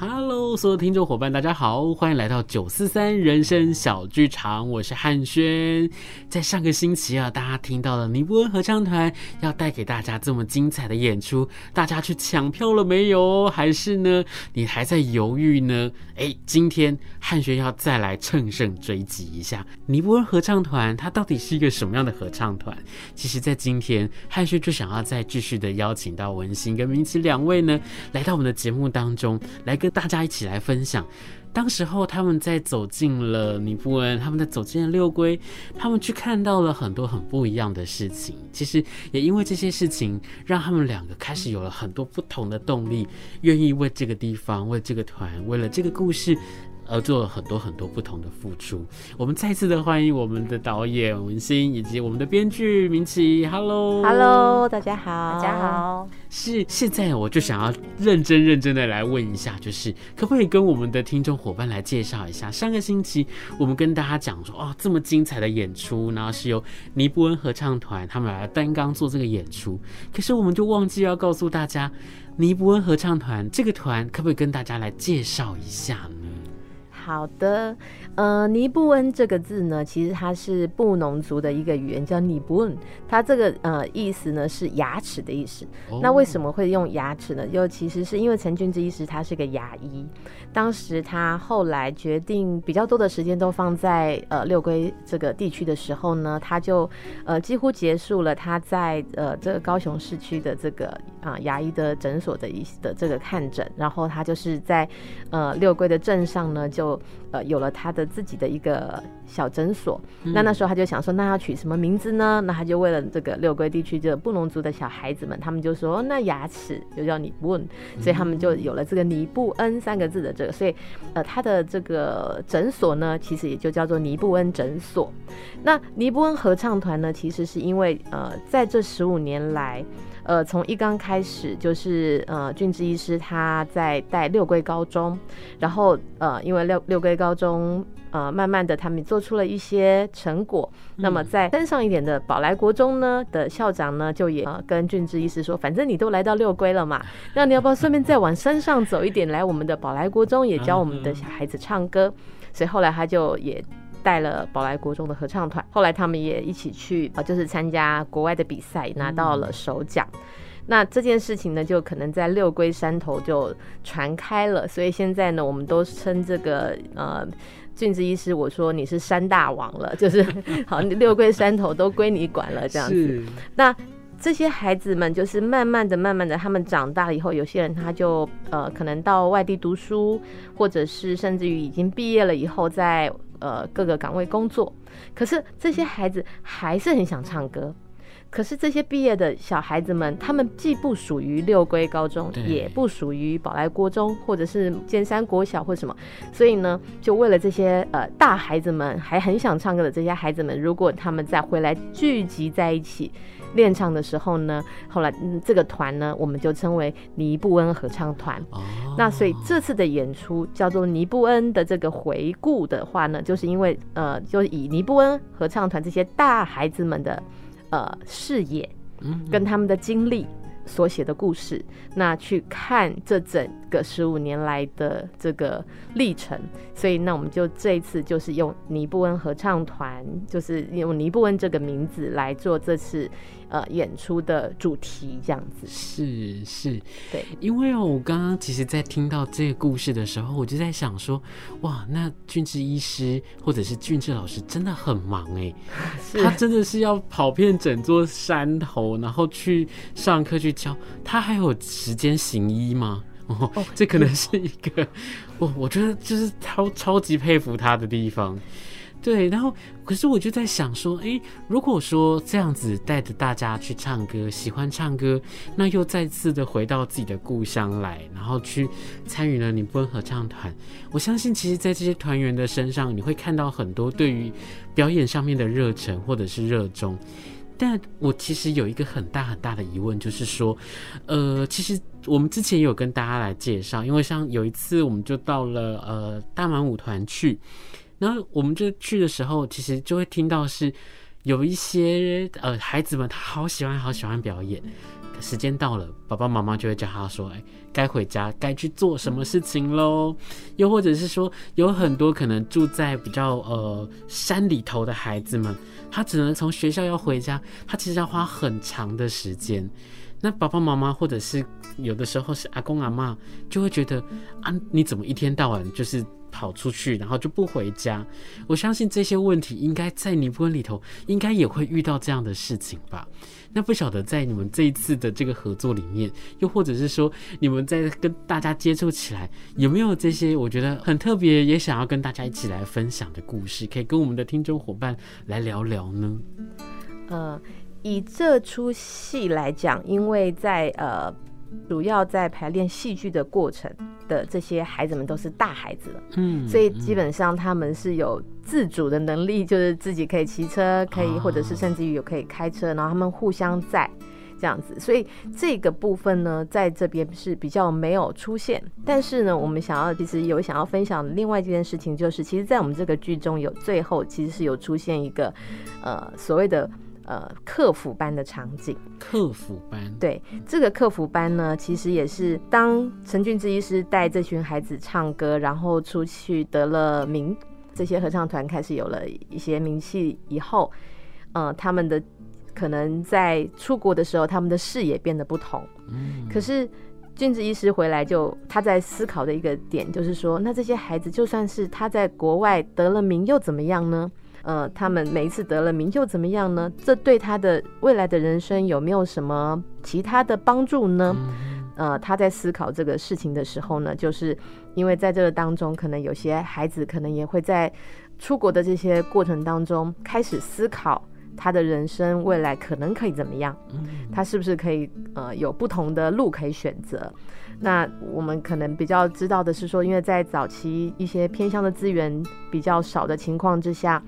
Hello，所有听众伙伴，大家好，欢迎来到九四三人生小剧场，我是汉轩。在上个星期啊，大家听到了尼布恩合唱团要带给大家这么精彩的演出，大家去抢票了没有？还是呢，你还在犹豫呢？哎，今天汉轩要再来乘胜追击一下尼布恩合唱团，它到底是一个什么样的合唱团？其实，在今天汉轩就想要再继续的邀请到文馨跟明琪两位呢，来到我们的节目当中来跟。大家一起来分享，当时候他们在走进了尼布恩，他们在走进了六龟，他们去看到了很多很不一样的事情。其实也因为这些事情，让他们两个开始有了很多不同的动力，愿意为这个地方、为这个团、为了这个故事。而做了很多很多不同的付出。我们再次的欢迎我们的导演文心，以及我们的编剧明琪。Hello，Hello，大家好，大家好。是现在我就想要认真认真的来问一下，就是可不可以跟我们的听众伙伴来介绍一下？上个星期我们跟大家讲说，哦，这么精彩的演出，然后是由尼布恩合唱团他们来担纲做这个演出，可是我们就忘记要告诉大家，尼布恩合唱团这个团可不可以跟大家来介绍一下呢？好的，呃，尼布恩这个字呢，其实它是布农族的一个语言，叫尼布恩。它这个呃意思呢是牙齿的意思。Oh. 那为什么会用牙齿呢？就其实是因为陈俊之医师他是个牙医，当时他后来决定比较多的时间都放在呃六龟这个地区的时候呢，他就呃几乎结束了他在呃这个高雄市区的这个啊、呃、牙医的诊所的一的这个看诊，然后他就是在呃六龟的镇上呢就。呃，有了他的自己的一个小诊所，嗯，那那时候他就想说，那要取什么名字呢？那他就为了这个六龟地区这个布农族的小孩子们，他们就说，那牙齿就叫尼布恩，所以他们就有了这个尼布恩三个字的这个，所以呃，他的这个诊所呢，其实也就叫做尼布恩诊所。那尼布恩合唱团呢，其实是因为呃，在这十五年来。呃，从一刚开始就是呃，俊志医师他在带六龟高中，然后呃，因为六六龟高中呃，慢慢的他们做出了一些成果。嗯、那么在山上一点的宝来国中呢的校长呢，就也、呃、跟俊志医师说，反正你都来到六龟了嘛，那你要不要顺便再往山上走一点，来我们的宝来国中也教我们的小孩子唱歌？所以后来他就也。带了宝来国中的合唱团，后来他们也一起去啊，就是参加国外的比赛，拿到了首奖。嗯。那这件事情呢，就可能在六龟山头就传开了，所以现在呢，我们都称这个呃俊子医师，我说你是山大王了，就是好，六龟山头都归你管了这样子。那这些孩子们就是慢慢的、慢慢的，他们长大了以后，有些人他就呃可能到外地读书，或者是甚至于已经毕业了以后在。呃，各个岗位工作，可是这些孩子还是很想唱歌。可是这些毕业的小孩子们，他们既不属于六龟高中，也不属于宝来国中，或者是尖山国小或什么，所以呢，就为了这些呃大孩子们还很想唱歌的这些孩子们，如果他们再回来聚集在一起。练唱的时候呢，后来、嗯、这个团呢，我们就称为尼布恩合唱团。哦。那所以这次的演出叫做尼布恩的这个回顾的话呢，就是因为呃，就以尼布恩合唱团这些大孩子们的呃视野，跟他们的经历所写的故事，那去看这整个十五年来的这个历程。所以那我们就这一次就是用尼布恩合唱团，就是用尼布恩这个名字来做这次。呃，演出的主题这样子是是，对，因为哦，我刚刚其实，在听到这个故事的时候，我就在想说，哇，那俊志医师或者是俊志老师真的很忙哎，他真的是要跑遍整座山头，然后去上课去教，他还有时间行医吗？哦，这可能是一个，我我觉得就是超超级佩服他的地方。对，然后可是我就在想说，诶，如果说这样子带着大家去唱歌，喜欢唱歌，那又再次的回到自己的故乡来，然后去参与了尼布恩合唱团，我相信其实，在这些团员的身上，你会看到很多对于表演上面的热忱或者是热衷。但我其实有一个很大很大的疑问，就是说，呃，其实我们之前有跟大家来介绍，因为像有一次我们就到了呃大满舞团去。然后我们就去的时候，其实就会听到是有一些呃孩子们他好喜欢好喜欢表演。时间到了，爸爸妈妈就会叫他说：“哎，该回家，该去做什么事情喽。”又或者是说，有很多可能住在比较呃山里头的孩子们，他只能从学校要回家，他其实要花很长的时间。那爸爸妈妈或者是有的时候是阿公阿妈，就会觉得啊，你怎么一天到晚就是跑出去，然后就不回家？我相信这些问题应该在尼泊尔里头，应该也会遇到这样的事情吧。那不晓得在你们这一次的这个合作里面，又或者是说你们在跟大家接触起来，有没有这些我觉得很特别，也想要跟大家一起来分享的故事，可以跟我们的听众伙伴来聊聊呢？呃，以这出戏来讲，因为在呃主要在排练戏剧的过程的这些孩子们都是大孩子了，嗯，所以基本上他们是有。自主的能力就是自己可以骑车，可以或者是甚至于有可以开车，然后他们互相在这样子，所以这个部分呢，在这边是比较没有出现。但是呢，我们想要其实有想要分享的另外一件事情，就是其实，在我们这个剧中有最后其实是有出现一个呃所谓的呃客服班的场景。客服班，对，这个客服班呢，其实也是当陈俊之医师带这群孩子唱歌，然后出去得了名。这些合唱团开始有了一些名气以后，呃，他们的可能在出国的时候，他们的视野变得不同。嗯，可是俊志医师回来就他在思考的一个点就是说，那这些孩子就算是他在国外得了名又怎么样呢？呃，他们每一次得了名又怎么样呢？这对他的未来的人生有没有什么其他的帮助呢？嗯呃，他在思考这个事情的时候呢，就是因为在这个当中，可能有些孩子可能也会在出国的这些过程当中开始思考他的人生未来可能可以怎么样，他是不是可以呃有不同的路可以选择？那我们可能比较知道的是说，因为在早期一些偏向的资源比较少的情况之下，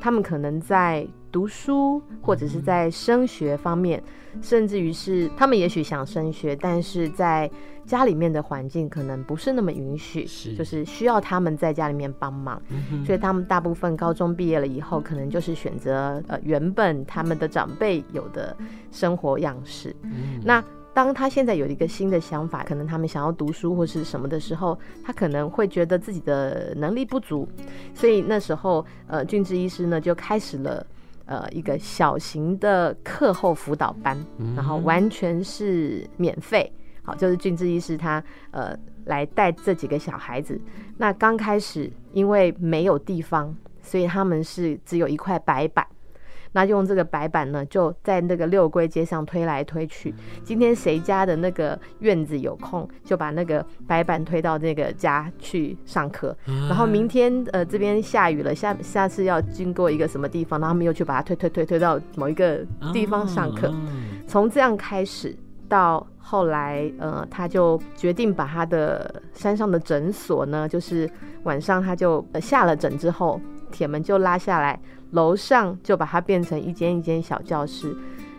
他们可能在读书或者是在升学方面。甚至于是他们也许想升学，但是在家里面的环境可能不是那么允许，是。就是需要他们在家里面帮忙，嗯，所以他们大部分高中毕业了以后，可能就是选择呃原本他们的长辈有的生活样式。嗯，那当他现在有一个新的想法，可能他们想要读书或是什么的时候，他可能会觉得自己的能力不足，所以那时候呃俊志医师呢就开始了。呃，一个小型的课后辅导班，然后完全是免费。好，就是俊志医师他呃来带这几个小孩子。那刚开始因为没有地方，所以他们是只有一块白板。那用这个白板呢，就在那个六龟街上推来推去。今天谁家的那个院子有空，就把那个白板推到那个家去上课。然后明天呃这边下雨了，下下次要经过一个什么地方，然后他们又去把它推推推推到某一个地方上课。从这样开始到后来，呃，他就决定把他的山上的诊所呢，就是晚上他就下了诊之后，铁门就拉下来。楼上就把它变成一间一间小教室，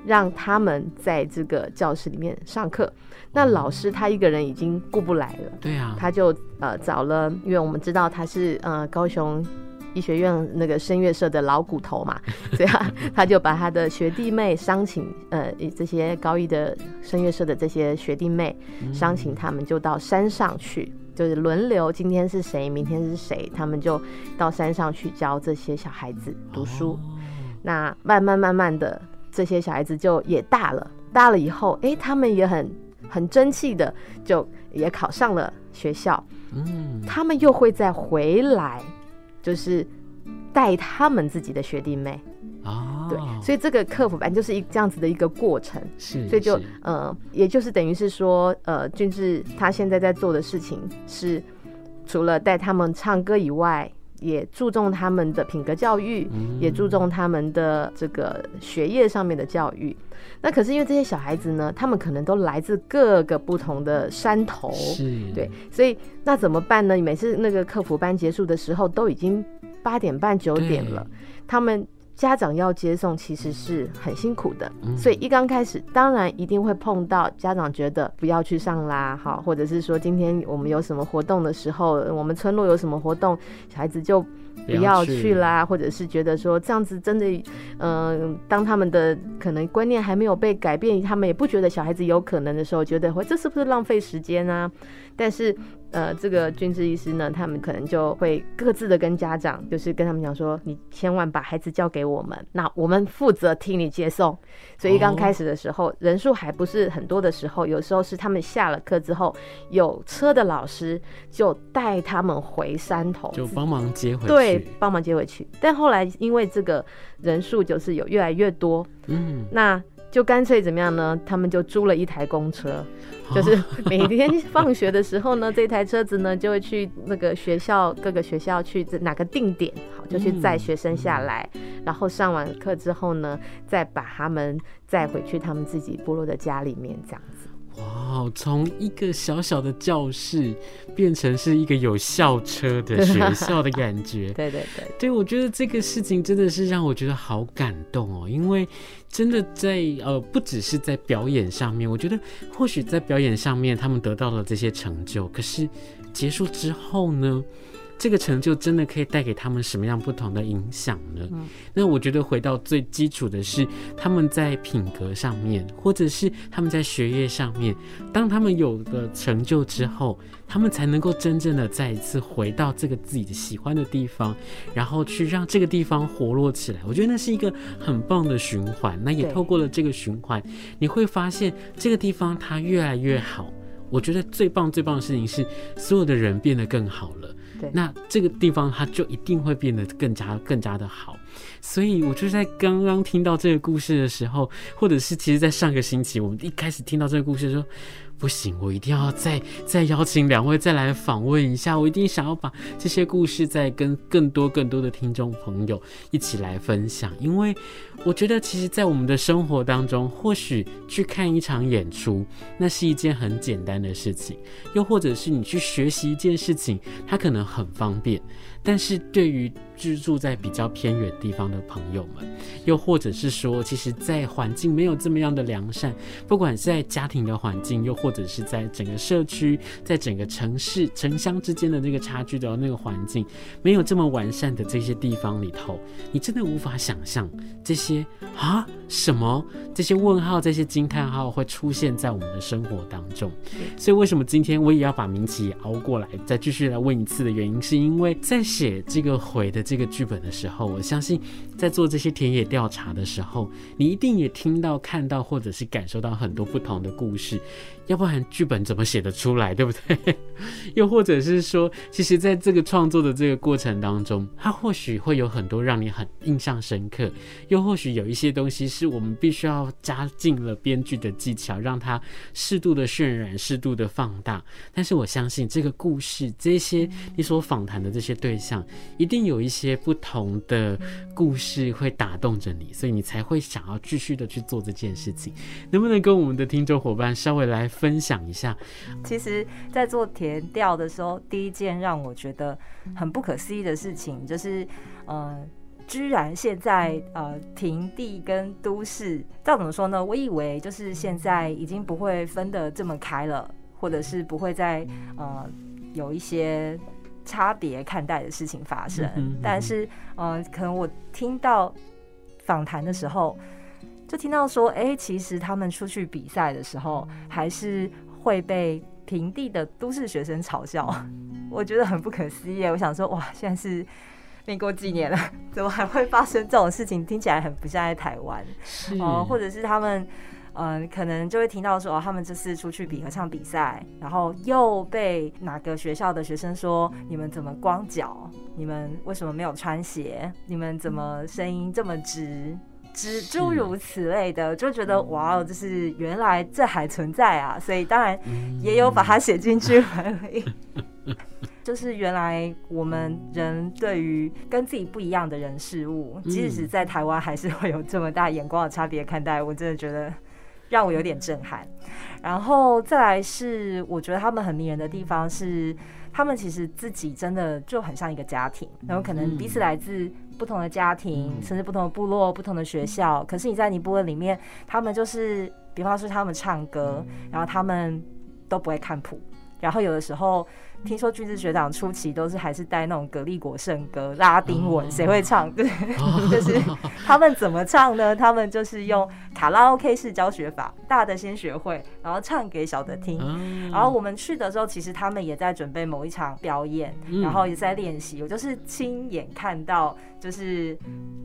让他们在这个教室里面上课。那老师他一个人已经顾不来了，对啊，他就呃找了，因为我们知道他是呃高雄医学院那个声乐社的老骨头嘛，对啊，他就把他的学弟妹商请，呃这些高一的声乐社的这些学弟妹商请他们就到山上去。就是轮流，今天是谁，明天是谁，他们就到山上去教这些小孩子读书。Oh. 那慢慢慢慢的，这些小孩子就也大了，大了以后，哎、欸，他们也很很争气的，就也考上了学校。嗯，他们又会再回来，就是带他们自己的学弟妹。啊、oh.，对，所以这个客服班就是一这样子的一个过程，是，所以就呃，也就是等于是说，呃，俊志他现在在做的事情是，除了带他们唱歌以外，也注重他们的品格教育，嗯、也注重他们的这个学业上面的教育。那可是因为这些小孩子呢，他们可能都来自各个不同的山头，是，对，所以那怎么办呢？每次那个客服班结束的时候，都已经八点半九点了，他们。家长要接送其实是很辛苦的，所以一刚开始当然一定会碰到家长觉得不要去上啦，好，或者是说今天我们有什么活动的时候，我们村落有什么活动，小孩子就不要去啦，或者是觉得说这样子真的，嗯、呃，当他们的可能观念还没有被改变，他们也不觉得小孩子有可能的时候，觉得会这是不是浪费时间啊？但是。呃，这个君志医师呢，他们可能就会各自的跟家长，就是跟他们讲说，你千万把孩子交给我们，那我们负责替你接送。所以刚开始的时候，人数还不是很多的时候，有时候是他们下了课之后，有车的老师就带他们回山头，就帮忙接回去。对，帮忙接回去。但后来因为这个人数就是有越来越多，嗯，那。就干脆怎么样呢？他们就租了一台公车，就是每天放学的时候呢，这台车子呢就会去那个学校各个学校去哪个定点，好就去载学生下来，然后上完课之后呢，再把他们载回去他们自己部落的家里面，这样子。哇，从一个小小的教室变成是一个有校车的学校的感觉。对对对，对，我觉得这个事情真的是让我觉得好感动哦，因为真的在呃，不只是在表演上面，我觉得或许在表演上面他们得到了这些成就，可是结束之后呢？这个成就真的可以带给他们什么样不同的影响呢？嗯，那我觉得回到最基础的是他们在品格上面，或者是他们在学业上面，当他们有了成就之后，他们才能够真正的再一次回到这个自己的喜欢的地方，然后去让这个地方活络起来。我觉得那是一个很棒的循环。那也透过了这个循环，你会发现这个地方它越来越好。我觉得最棒最棒的事情是，所有的人变得更好了。那这个地方它就一定会变得更加更加的好，所以我就在刚刚听到这个故事的时候，或者是其实在上个星期我们一开始听到这个故事的时候。不行，我一定要再再邀请两位再来访问一下。我一定想要把这些故事再跟更多更多的听众朋友一起来分享，因为我觉得其实，在我们的生活当中，或许去看一场演出，那是一件很简单的事情；又或者是你去学习一件事情，它可能很方便。但是对于居住在比较偏远地方的朋友们，又或者是说，其实，在环境没有这么样的良善，不管是在家庭的环境，又或者是在整个社区，在整个城市城乡之间的那个差距的那个环境，没有这么完善的这些地方里头，你真的无法想象这些啊什么这些问号、这些惊叹号会出现在我们的生活当中。所以，为什么今天我也要把名奇也熬过来，再继续来问一次的原因，是因为在。写这个回的这个剧本的时候，我相信在做这些田野调查的时候，你一定也听到、看到，或者是感受到很多不同的故事。要不然剧本怎么写得出来，对不对？又或者是说，其实在这个创作的这个过程当中，它或许会有很多让你很印象深刻，又或许有一些东西是我们必须要加进了编剧的技巧，让它适度的渲染、适度的放大。但是我相信这个故事，这些你所访谈的这些对象，一定有一些不同的故事会打动着你，所以你才会想要继续的去做这件事情。能不能跟我们的听众伙伴稍微来分分享一下，其实，在做填调的时候，第一件让我觉得很不可思议的事情，就是，呃，居然现在呃，平地跟都市，照怎么说呢？我以为就是现在已经不会分得这么开了，或者是不会再呃有一些差别看待的事情发生。但是，呃，可能我听到访谈的时候。就听到说，哎、欸，其实他们出去比赛的时候，还是会被平地的都市学生嘲笑，我觉得很不可思议。我想说，哇，现在是民国几年了，怎么还会发生这种事情？听起来很不像在台湾。哦、呃，或者是他们，嗯、呃，可能就会听到说，哦，他们这次出去比合唱比赛，然后又被哪个学校的学生说，你们怎么光脚？你们为什么没有穿鞋？你们怎么声音这么直？之诸如此类的，就觉得哇哦，就是原来这还存在啊，所以当然也有把它写进去而已。就是原来我们人对于跟自己不一样的人事物，即使是在台湾，还是会有这么大眼光的差别看待。我真的觉得让我有点震撼。然后再来是，我觉得他们很迷人的地方是，他们其实自己真的就很像一个家庭，然后可能彼此来自不同的家庭，甚至不同的部落、不同的学校。可是你在尼泊尔里面，他们就是，比方说他们唱歌，然后他们都不会看谱，然后有的时候。听说君子学长初期都是还是带那种格力果圣歌拉丁文，谁会唱？对，就是他们怎么唱呢？他们就是用卡拉 OK 式教学法，大的先学会，然后唱给小的听。然后我们去的时候，其实他们也在准备某一场表演，然后也在练习。我就是亲眼看到。就是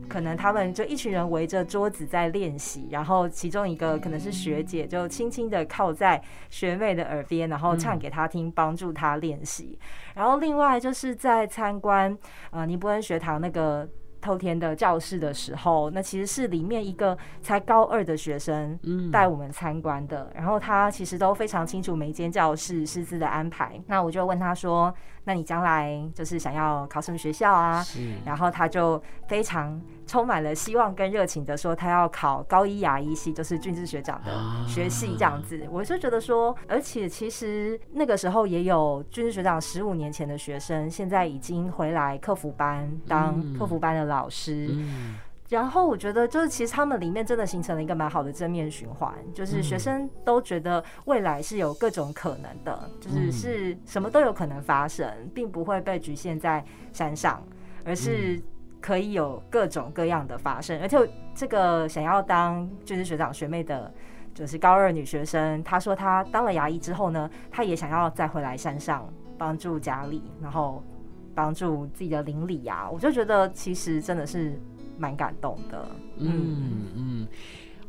可能他们就一群人围着桌子在练习，然后其中一个可能是学姐，就轻轻的靠在学妹的耳边，然后唱给她听，帮助她练然后另外就是在参观呃尼泊恩学堂那个。透天的教室的时候，那其实是里面一个才高二的学生带我们参观的，然后他其实都非常清楚每一间教室师资的安排。那我就问他说：“那你将来就是想要考什么学校啊？”然后他就非常充满了希望跟热情的说：“他要考高一牙医系，就是俊志学长的学系这样子。”我就觉得说，而且其实那个时候也有俊志学长十五年前的学生，现在已经回来客服班当客服班的老师，嗯，然后我觉得就是其实他们里面真的形成了一个蛮好的正面循环，就是学生都觉得未来是有各种可能的，就是是什么都有可能发生，并不会被局限在山上，而是可以有各种各样的发生。而且这个想要当就是学长学妹的，就是高二女学生，她说她当了牙医之后呢，她也想要再回来山上帮助家里，然后。帮助自己的邻里呀，我就觉得其实真的是蛮感动的。嗯嗯，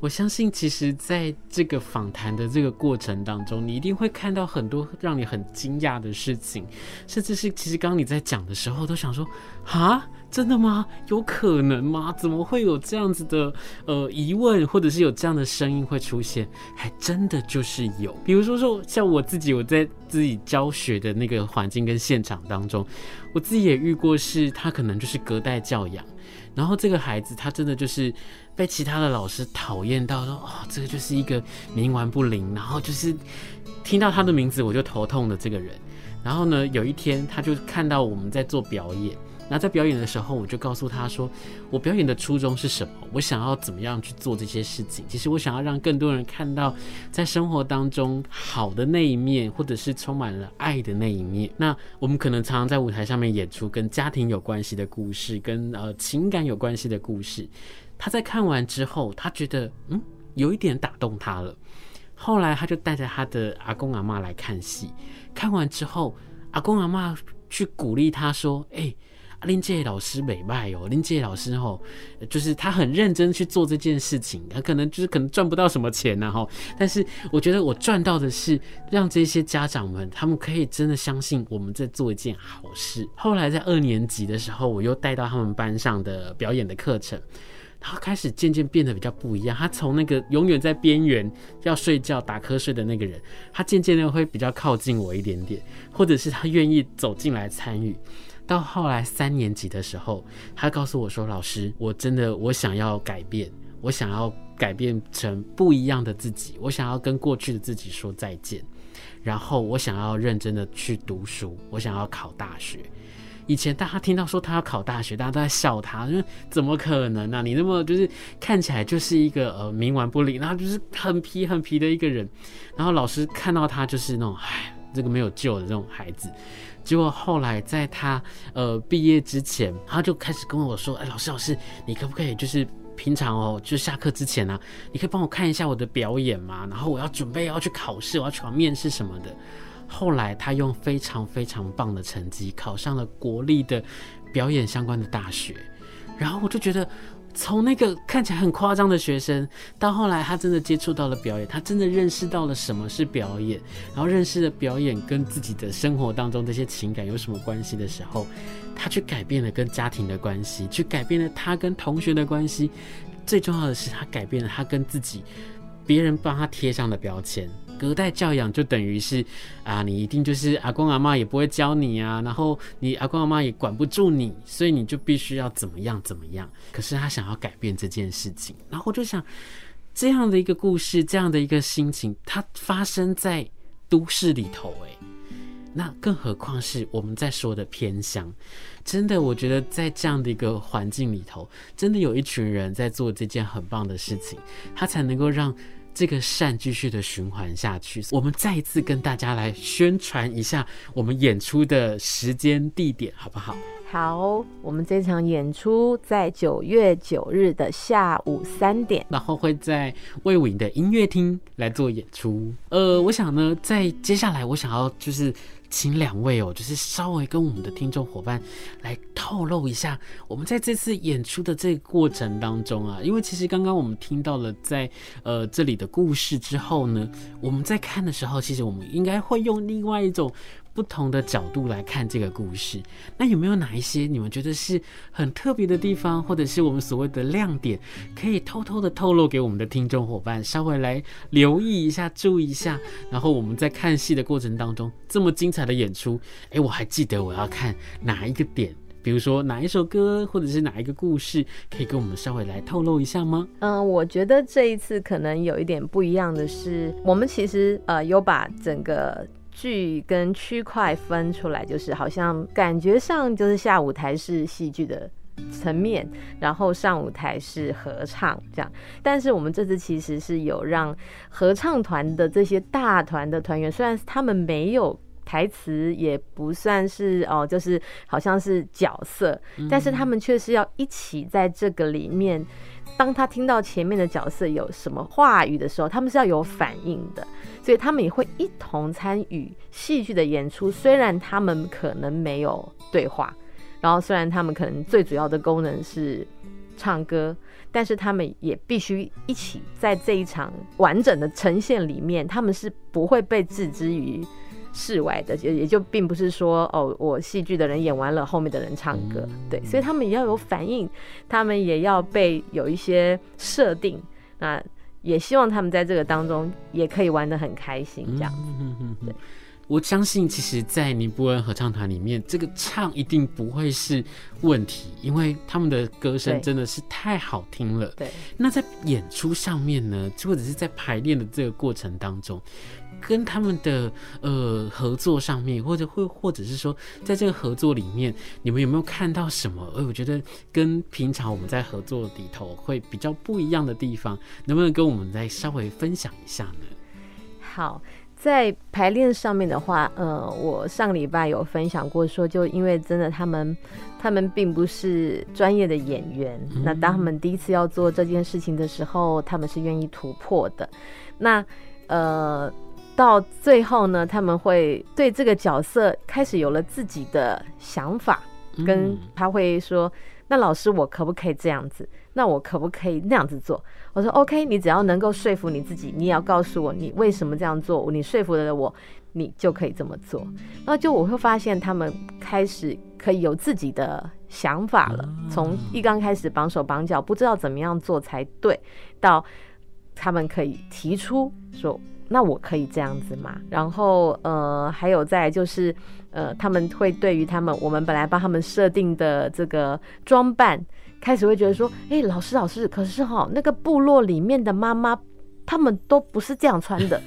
我相信其实在这个访谈的这个过程当中，你一定会看到很多让你很惊讶的事情，甚至是其实刚刚你在讲的时候都想说，哈。真的吗？有可能吗？怎么会有这样子的呃疑问，或者是有这样的声音会出现？还真的就是有。比如说说像我自己，我在自己教学的那个环境跟现场当中，我自己也遇过，是他可能就是隔代教养，然后这个孩子他真的就是被其他的老师讨厌到说，哦，这个就是一个冥顽不灵，然后就是听到他的名字我就头痛的这个人。然后呢，有一天他就看到我们在做表演。那在表演的时候，我就告诉他说，我表演的初衷是什么？我想要怎么样去做这些事情？其实我想要让更多人看到，在生活当中好的那一面，或者是充满了爱的那一面。那我们可能常常在舞台上面演出跟家庭有关系的故事，跟呃情感有关系的故事。他在看完之后，他觉得嗯有一点打动他了。后来他就带着他的阿公阿嬷来看戏，看完之后，阿公阿嬷去鼓励他说：“哎、”林杰老师美迈哦，林杰老师吼，就是他很认真去做这件事情，他可能就是可能赚不到什么钱呐吼，但是我觉得我赚到的是让这些家长们，他们可以真的相信我们在做一件好事。后来在二年级的时候，我又带到他们班上的表演的课程，他开始渐渐变得比较不一样。他从那个永远在边缘要睡觉打瞌睡的那个人，他渐渐的会比较靠近我一点点，或者是他愿意走进来参与。到后来三年级的时候，他告诉我说：“老师，我真的我想要改变，我想要改变成不一样的自己，我想要跟过去的自己说再见，然后我想要认真的去读书，我想要考大学。以前大家听到说他要考大学，大家都在笑他，因为怎么可能呢？你那么就是看起来就是一个呃冥顽不灵，然后就是很皮很皮的一个人，然后老师看到他就是那种唉，这个没有救的这种孩子。”结果后来在他呃毕业之前，他就开始跟我说：“哎，老师老师，你可不可以就是平常哦，就下课之前啊，你可以帮我看一下我的表演吗？然后我要准备要去考试，我要去考面试什么的。”后来他用非常非常棒的成绩考上了国立的表演相关的大学，然后我就觉得。从那个看起来很夸张的学生，到后来他真的接触到了表演，他真的认识到了什么是表演，然后认识了表演跟自己的生活当中这些情感有什么关系的时候，他去改变了跟家庭的关系，去改变了他跟同学的关系，最重要的是他改变了他跟自己，别人帮他贴上的标签。隔代教养就等于是啊，你一定就是阿公阿妈也不会教你啊，然后你阿公阿妈也管不住你，所以你就必须要怎么样怎么样。可是他想要改变这件事情，然后我就想，这样的一个故事，这样的一个心情，它发生在都市里头，哎，那更何况是我们在说的偏乡。真的，我觉得在这样的一个环境里头，真的有一群人在做这件很棒的事情，他才能够让。这个善继续的循环下去。我们再一次跟大家来宣传一下我们演出的时间地点，好不好？好，我们这场演出在九月九日的下午三点，然后会在魏武营的音乐厅来做演出。呃，我想呢，在接下来我想要就是。请两位哦，就是稍微跟我们的听众伙伴来透露一下，我们在这次演出的这个过程当中啊，因为其实刚刚我们听到了在呃这里的故事之后呢，我们在看的时候，其实我们应该会用另外一种。不同的角度来看这个故事，那有没有哪一些你们觉得是很特别的地方，或者是我们所谓的亮点，可以偷偷的透露给我们的听众伙伴，稍微来留意一下、注意一下。然后我们在看戏的过程当中，这么精彩的演出，哎，我还记得我要看哪一个点，比如说哪一首歌，或者是哪一个故事，可以跟我们稍微来透露一下吗？嗯，我觉得这一次可能有一点不一样的是，我们其实呃有把整个。剧跟区块分出来，就是好像感觉上就是下舞台是戏剧的层面，然后上舞台是合唱这样。但是我们这次其实是有让合唱团的这些大团的团员，虽然他们没有台词，也不算是哦，就是好像是角色，但是他们却是要一起在这个里面。当他听到前面的角色有什么话语的时候，他们是要有反应的，所以他们也会一同参与戏剧的演出。虽然他们可能没有对话，然后虽然他们可能最主要的功能是唱歌，但是他们也必须一起在这一场完整的呈现里面，他们是不会被置之于。室外的，也也就并不是说哦，我戏剧的人演完了，后面的人唱歌，对，所以他们也要有反应，他们也要被有一些设定，那也希望他们在这个当中也可以玩得很开心，这样子，对。我相信，其实，在尼泊尔合唱团里面，这个唱一定不会是问题，因为他们的歌声真的是太好听了。对，那在演出上面呢，或者是在排练的这个过程当中，跟他们的呃合作上面，或者会或者是说，在这个合作里面，你们有没有看到什么？哎，我觉得跟平常我们在合作里头会比较不一样的地方，能不能跟我们再稍微分享一下呢？好。在排练上面的话，呃，我上个礼拜有分享过，说就因为真的他们，他们并不是专业的演员，嗯、那当他们第一次要做这件事情的时候，他们是愿意突破的。那呃，到最后呢，他们会对这个角色开始有了自己的想法，跟他会说：“嗯、那老师，我可不可以这样子？那我可不可以那样子做？”我说 OK，你只要能够说服你自己，你也要告诉我你为什么这样做，你说服了我，你就可以这么做。那就我会发现他们开始可以有自己的想法了，从一刚开始绑手绑脚，不知道怎么样做才对，到他们可以提出说，那我可以这样子吗？然后呃，还有再就是呃，他们会对于他们我们本来帮他们设定的这个装扮。开始会觉得说，哎、欸，老师老师，可是哈，那个部落里面的妈妈，他们都不是这样穿的。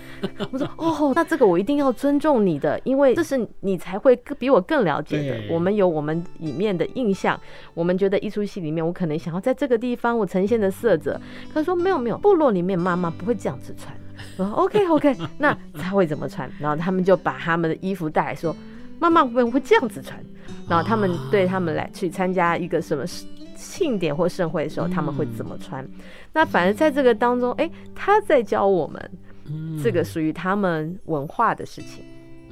我说，哦，那这个我一定要尊重你的，因为这是你才会比我更了解的。我们有我们里面的印象，我们觉得一出戏里面，我可能想要在这个地方我呈现的色泽。他说没有没有，部落里面妈妈不会这样子穿。我说 OK OK，那他会怎么穿？然后他们就把他们的衣服带来说，妈妈会不会这样子穿？然后他们对他们来去参加一个什么？庆典或盛会的时候，他们会怎么穿？嗯、那反而在这个当中，哎、欸，他在教我们，这个属于他们文化的事情。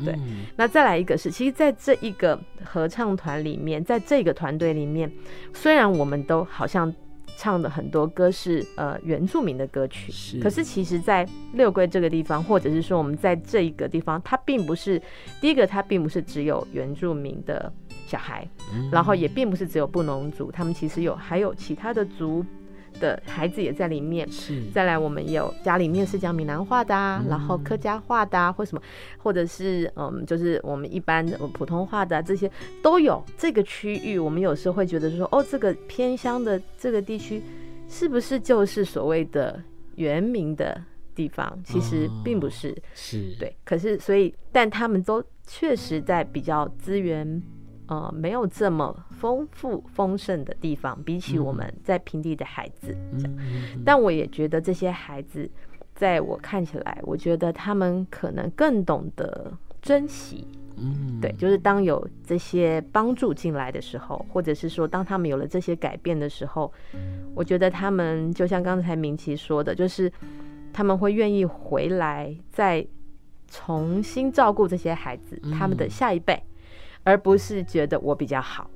对，嗯、那再来一个是，其实在这一个合唱团里面，在这个团队里面，虽然我们都好像唱的很多歌是呃原住民的歌曲，是可是其实，在六龟这个地方，或者是说我们在这一个地方，它并不是第一个，它并不是只有原住民的。小孩，然后也并不是只有布农族，他们其实有还有其他的族的孩子也在里面。是，再来我们有家里面是讲闽南话的啊，然后客家话的啊，或什么，或者是嗯，就是我们一般普通话的啊，这些都有。这个区域我们有时候会觉得说，哦，这个偏乡的这个地区是不是就是所谓的原民的地方，其实并不是，哦、是对。可是所以，但他们都确实在比较资源呃没有这么丰富丰盛的地方，比起我们在平地的孩子，嗯、但我也觉得这些孩子，在我看起来，我觉得他们可能更懂得珍惜。嗯，对，就是当有这些帮助进来的时候，或者是说当他们有了这些改变的时候，我觉得他们就像刚才明奇说的，就是他们会愿意回来再重新照顾这些孩子，他们的下一辈，而不是觉得我比较好，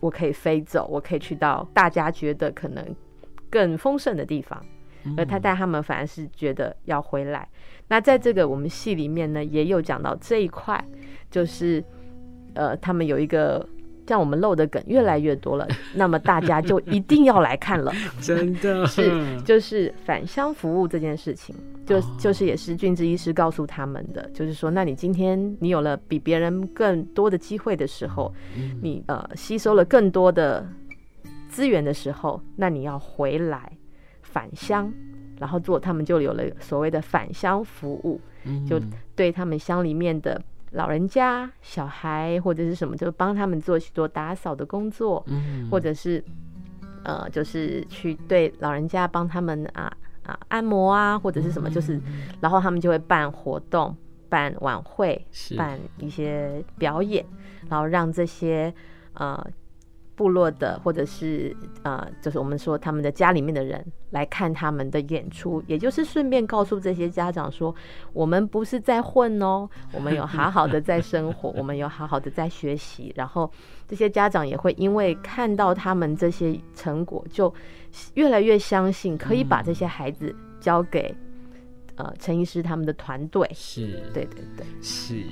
我可以飞走，我可以去到大家觉得可能更丰盛的地方，而他带他们反而是觉得要回来。那在这个我们戏里面呢，也有讲到这一块。就是，呃，他们有一个像我们漏的梗越来越多了，那么大家就一定要来看了。真的是，就是返乡服务这件事情，就就是也是俊志医师告诉他们的，就是说，那你今天你有了比别人更多的机会的时候，你呃吸收了更多的资源的时候，那你要回来返乡，然后做，他们就有了所谓的返乡服务，就对他们乡里面的。老人家、小孩或者是什么，就帮他们做许多打扫的工作，嗯，或者是呃，就是去对老人家帮他们啊啊按摩啊，或者是什么，就是，然后他们就会办活动、办晚会、办一些表演，然后让这些呃。部落的，或者是呃，就是我们说他们的家里面的人来看他们的演出，也就是顺便告诉这些家长说，我们不是在混哦，我们有好好的在生活，我们有好好的在学习。然后这些家长也会因为看到他们这些成果，就越来越相信可以把这些孩子交给呃陈医师他们的团队。是，对对对，是。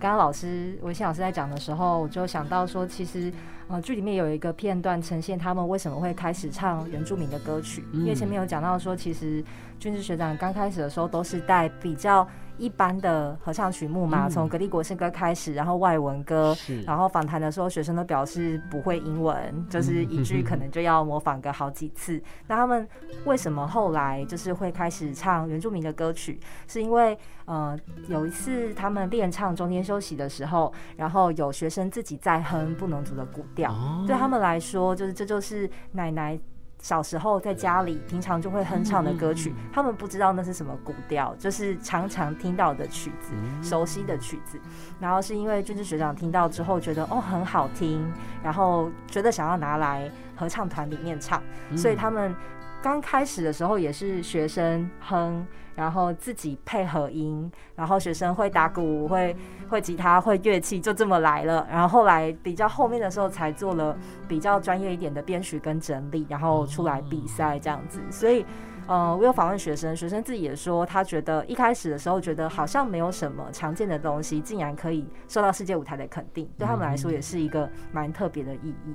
刚刚老师文信老师在讲的时候，我就想到说，其实。呃，剧里面有一个片段呈现他们为什么会开始唱原住民的歌曲，因为前面有讲到说，其实军事学长刚开始的时候都是带比较。一般的合唱曲目嘛，从《格力国圣歌》开始，然后外文歌，然后访谈的时候，学生都表示不会英文，就是一句可能就要模仿个好几次。那他们为什么后来就是会开始唱原住民的歌曲？是因为呃有一次他们练唱中间休息的时候，然后有学生自己在哼布农族的古调，对他们来说，就是这就是奶奶。小时候在家里平常就会哼唱的歌曲，他们不知道那是什么古调，就是常常听到的曲子，熟悉的曲子。然后是因为俊志学长听到之后觉得哦很好听，然后觉得想要拿来合唱团里面唱，所以他们刚开始的时候也是学生哼。然后自己配合音，然后学生会打鼓、会会吉他、会乐器，就这么来了。然后后来比较后面的时候，才做了比较专业一点的编曲跟整理，然后出来比赛这样子。所以，呃，我有访问学生，学生自己也说，他觉得一开始的时候觉得好像没有什么常见的东西，竟然可以受到世界舞台的肯定，对他们来说也是一个蛮特别的意义。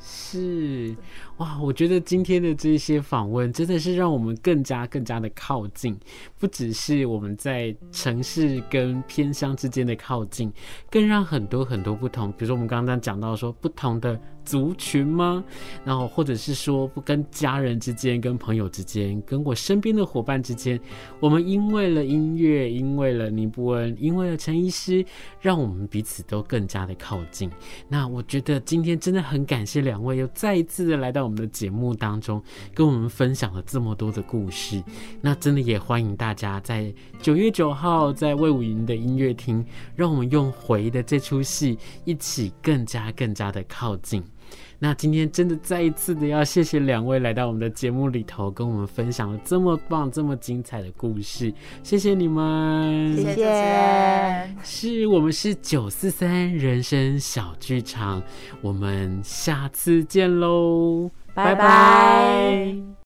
是哇，我觉得今天的这些访问真的是让我们更加更加的靠近，不只是我们在城市跟偏乡之间的靠近，更让很多很多不同，比如说我们刚刚讲到说不同的。族群吗？然后或者是说，不跟家人之间、跟朋友之间、跟我身边的伙伴之间，我们因为了音乐，因为了尼布恩，因为了陈医师，让我们彼此都更加的靠近。那我觉得今天真的很感谢两位又再一次的来到我们的节目当中，跟我们分享了这么多的故事。那真的也欢迎大家在九月九号在魏武营的音乐厅，让我们用回的这出戏一起更加更加的靠近。那今天真的再一次的要谢谢两位来到我们的节目里头，跟我们分享了这么棒、这么精彩的故事，谢谢你们，谢谢。是我们是九四三人生小剧场，我们下次见喽，拜拜。